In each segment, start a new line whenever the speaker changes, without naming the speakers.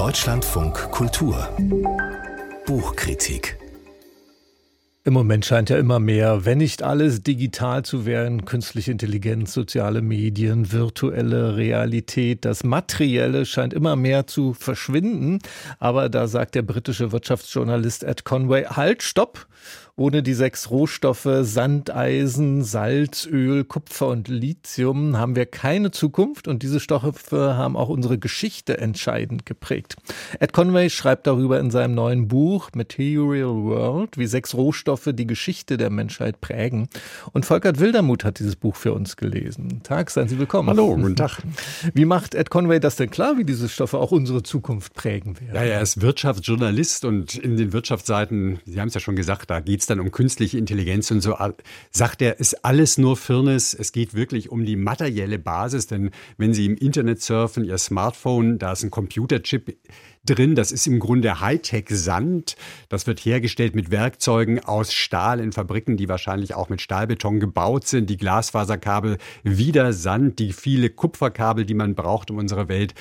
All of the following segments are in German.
Deutschlandfunk Kultur. Buchkritik.
Im Moment scheint ja immer mehr, wenn nicht alles digital zu werden, künstliche Intelligenz, soziale Medien, virtuelle Realität, das Materielle scheint immer mehr zu verschwinden. Aber da sagt der britische Wirtschaftsjournalist Ed Conway, halt, stopp, ohne die sechs Rohstoffe Sandeisen, Salz, Öl, Kupfer und Lithium haben wir keine Zukunft und diese Stoffe haben auch unsere Geschichte entscheidend geprägt. Ed Conway schreibt darüber in seinem neuen Buch Material World, wie sechs Rohstoffe die Geschichte der Menschheit prägen. Und Volkert Wildermuth hat dieses Buch für uns gelesen. Tag, seien Sie willkommen.
Hallo, guten Tag.
Wie macht Ed Conway das denn klar, wie diese Stoffe auch unsere Zukunft prägen werden?
Ja, er ist Wirtschaftsjournalist und in den Wirtschaftsseiten, Sie haben es ja schon gesagt, da geht es dann um künstliche Intelligenz und so, sagt er, ist alles nur Firnis. Es geht wirklich um die materielle Basis, denn wenn Sie im Internet surfen, Ihr Smartphone, da ist ein Computerchip drin. Das ist im Grunde Hightech-Sand. Das wird hergestellt mit Werkzeugen aus Stahl in Fabriken, die wahrscheinlich auch mit Stahlbeton gebaut sind. Die Glasfaserkabel wieder Sand. Die viele Kupferkabel, die man braucht, um unsere Welt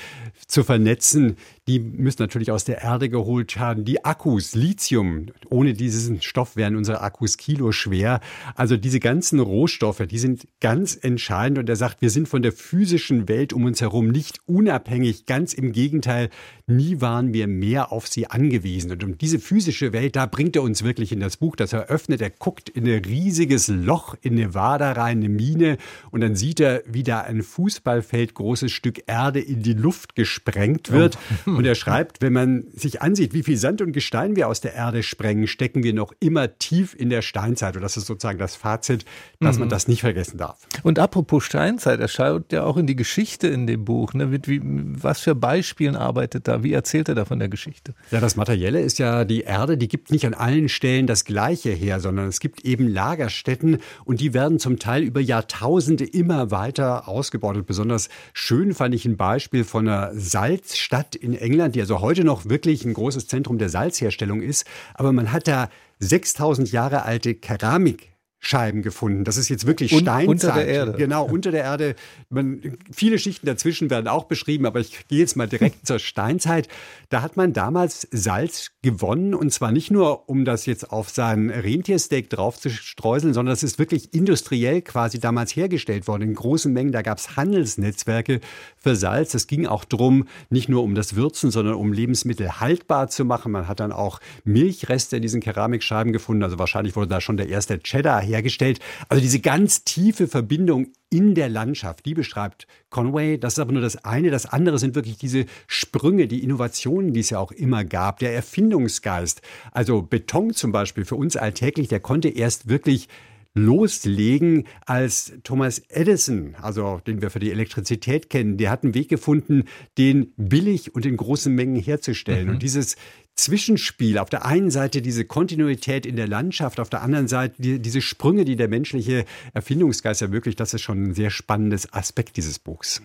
zu vernetzen, die müssen natürlich aus der Erde geholt werden. Die Akkus, Lithium, ohne diesen Stoff wären unsere Akkus kiloschwer. Also diese ganzen Rohstoffe, die sind ganz entscheidend. Und er sagt, wir sind von der physischen Welt um uns herum nicht unabhängig. Ganz im Gegenteil, nie waren wir mehr auf sie angewiesen. Und um diese physische Welt, da bringt er uns wirklich in das Buch. Das eröffnet, er guckt in ein riesiges Loch in Nevada rein, eine Mine. Und dann sieht er, wie da ein Fußballfeld großes Stück Erde in die Luft gesprengt wird. Oh. Und er schreibt, wenn man sich ansieht, wie viel Sand und Gestein wir aus der Erde sprengen, stecken wir noch immer tief in der Steinzeit. Und das ist sozusagen das Fazit, dass mhm. man das nicht vergessen darf.
Und apropos Steinzeit, er schaut ja auch in die Geschichte in dem Buch. Ne? Mit wie, was für Beispielen arbeitet da? Wie erzählt er da von der Geschichte?
Ja, das Materielle ist ja die Erde, die gibt nicht an allen Stellen das Gleiche her, sondern es gibt eben Lagerstätten und die werden zum Teil über Jahrtausende immer weiter ausgebaut. Besonders schön fand ich ein Beispiel von einer Salzstadt in England England, die also heute noch wirklich ein großes Zentrum der Salzherstellung ist. Aber man hat da 6000 Jahre alte Keramik Scheiben gefunden. Das ist jetzt wirklich Un Steinzeit.
Unter der Erde.
Genau, unter der Erde. Man, viele Schichten dazwischen werden auch beschrieben, aber ich gehe jetzt mal direkt zur Steinzeit. Da hat man damals Salz gewonnen und zwar nicht nur, um das jetzt auf sein Rentiersteak drauf zu streuseln, sondern das ist wirklich industriell quasi damals hergestellt worden in großen Mengen. Da gab es Handelsnetzwerke für Salz. Es ging auch drum, nicht nur um das Würzen, sondern um Lebensmittel haltbar zu machen. Man hat dann auch Milchreste in diesen Keramikscheiben gefunden. Also wahrscheinlich wurde da schon der erste Cheddar hergestellt. Also diese ganz tiefe Verbindung in der Landschaft, die beschreibt Conway. Das ist aber nur das eine. Das andere sind wirklich diese Sprünge, die Innovationen, die es ja auch immer gab, der Erfindungsgeist. Also Beton zum Beispiel für uns alltäglich, der konnte erst wirklich loslegen, als Thomas Edison, also den wir für die Elektrizität kennen, der hat einen Weg gefunden, den billig und in großen Mengen herzustellen. Mhm. Und dieses Zwischenspiel, auf der einen Seite diese Kontinuität in der Landschaft, auf der anderen Seite die, diese Sprünge, die der menschliche Erfindungsgeist ermöglicht, das ist schon ein sehr spannendes Aspekt dieses Buchs.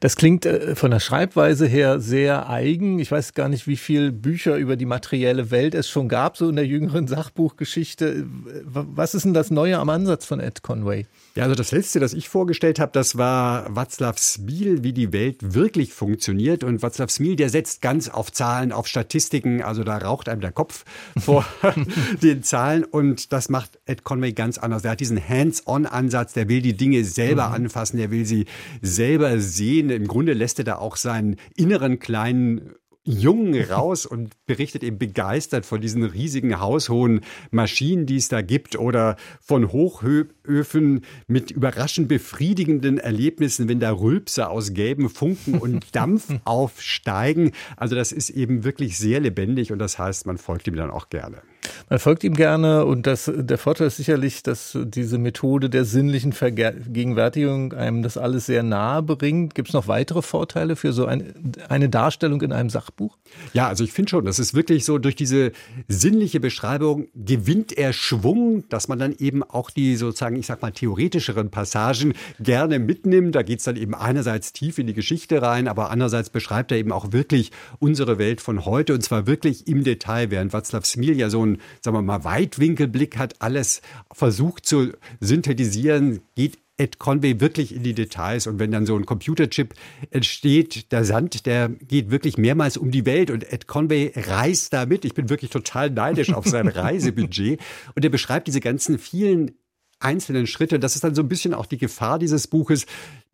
Das klingt äh, von der Schreibweise her sehr eigen. Ich weiß gar nicht, wie viele Bücher über die materielle Welt es schon gab, so in der jüngeren Sachbuchgeschichte. Was ist denn das Neue am Ansatz von Ed Conway?
Ja, also das letzte, das ich vorgestellt habe, das war Václav Smil, wie die Welt wirklich funktioniert. Und Václav Smil, der setzt ganz auf Zahlen, auf Statistiken. Also da raucht einem der Kopf vor den Zahlen. Und das macht Ed Conway ganz anders. Er hat diesen Hands-on-Ansatz. Der will die Dinge selber mhm. anfassen. Der will sie selber sehen. Im Grunde lässt er da auch seinen inneren kleinen Jungen raus und berichtet eben begeistert von diesen riesigen haushohen Maschinen, die es da gibt oder von Hochöfen mit überraschend befriedigenden Erlebnissen, wenn da Rülpse aus gelben Funken und Dampf aufsteigen. Also das ist eben wirklich sehr lebendig und das heißt, man folgt ihm dann auch gerne.
Man folgt ihm gerne und das, der Vorteil ist sicherlich, dass diese Methode der sinnlichen Vergegenwärtigung einem das alles sehr nahe bringt. Gibt es noch weitere Vorteile für so ein, eine Darstellung in einem Sachbuch?
Ja, also ich finde schon, das ist wirklich so, durch diese sinnliche Beschreibung gewinnt er Schwung, dass man dann eben auch die sozusagen, ich sag mal, theoretischeren Passagen gerne mitnimmt. Da geht es dann eben einerseits tief in die Geschichte rein, aber andererseits beschreibt er eben auch wirklich unsere Welt von heute und zwar wirklich im Detail, während Václav Smil ja so ein sagen wir mal, Weitwinkelblick hat, alles versucht zu synthetisieren, geht Ed Conway wirklich in die Details. Und wenn dann so ein Computerchip entsteht, der Sand, der geht wirklich mehrmals um die Welt und Ed Conway reist da mit. Ich bin wirklich total neidisch auf sein Reisebudget. Und er beschreibt diese ganzen vielen einzelnen Schritte. Das ist dann so ein bisschen auch die Gefahr dieses Buches.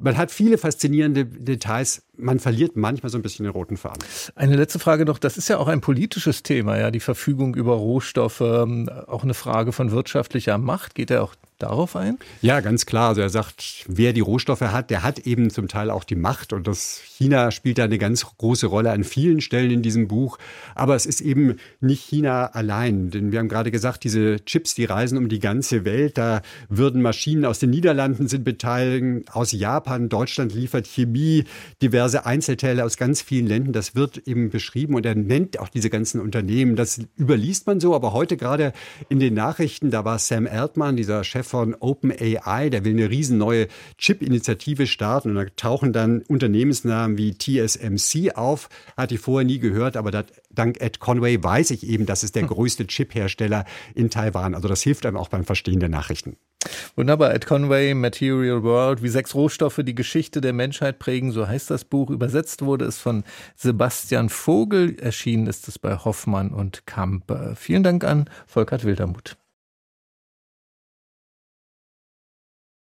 Man hat viele faszinierende Details, man verliert manchmal so ein bisschen den roten Faden.
Eine letzte Frage noch, das ist ja auch ein politisches Thema, ja, die Verfügung über Rohstoffe, ähm, auch eine Frage von wirtschaftlicher Macht. Geht er auch darauf ein?
Ja, ganz klar. Also er sagt, wer die Rohstoffe hat, der hat eben zum Teil auch die Macht. Und das China spielt da eine ganz große Rolle an vielen Stellen in diesem Buch. Aber es ist eben nicht China allein. Denn wir haben gerade gesagt, diese Chips, die reisen um die ganze Welt. Da würden Maschinen aus den Niederlanden sind beteiligt, aus Japan, Deutschland liefert Chemie, diverse Einzelteile aus ganz vielen Ländern. Das wird eben beschrieben und er nennt auch diese ganzen Unternehmen. Das überliest man so. Aber heute gerade in den Nachrichten, da war Sam Erdmann, dieser Chef von OpenAI, der will eine riesen neue Chip-Initiative starten und da tauchen dann Unternehmensnamen wie TSMC auf. Hatte ich vorher nie gehört, aber das, dank Ed Conway weiß ich eben, das ist der größte Chip-Hersteller in Taiwan. Also das hilft einem auch beim Verstehen der Nachrichten.
Wunderbar, Ed Conway, Material World, wie sechs Rohstoffe die Geschichte der Menschheit prägen, so heißt das Buch. Übersetzt wurde es von Sebastian Vogel, erschienen ist es bei Hoffmann und Kamp. Vielen Dank an Volkert Wildermuth.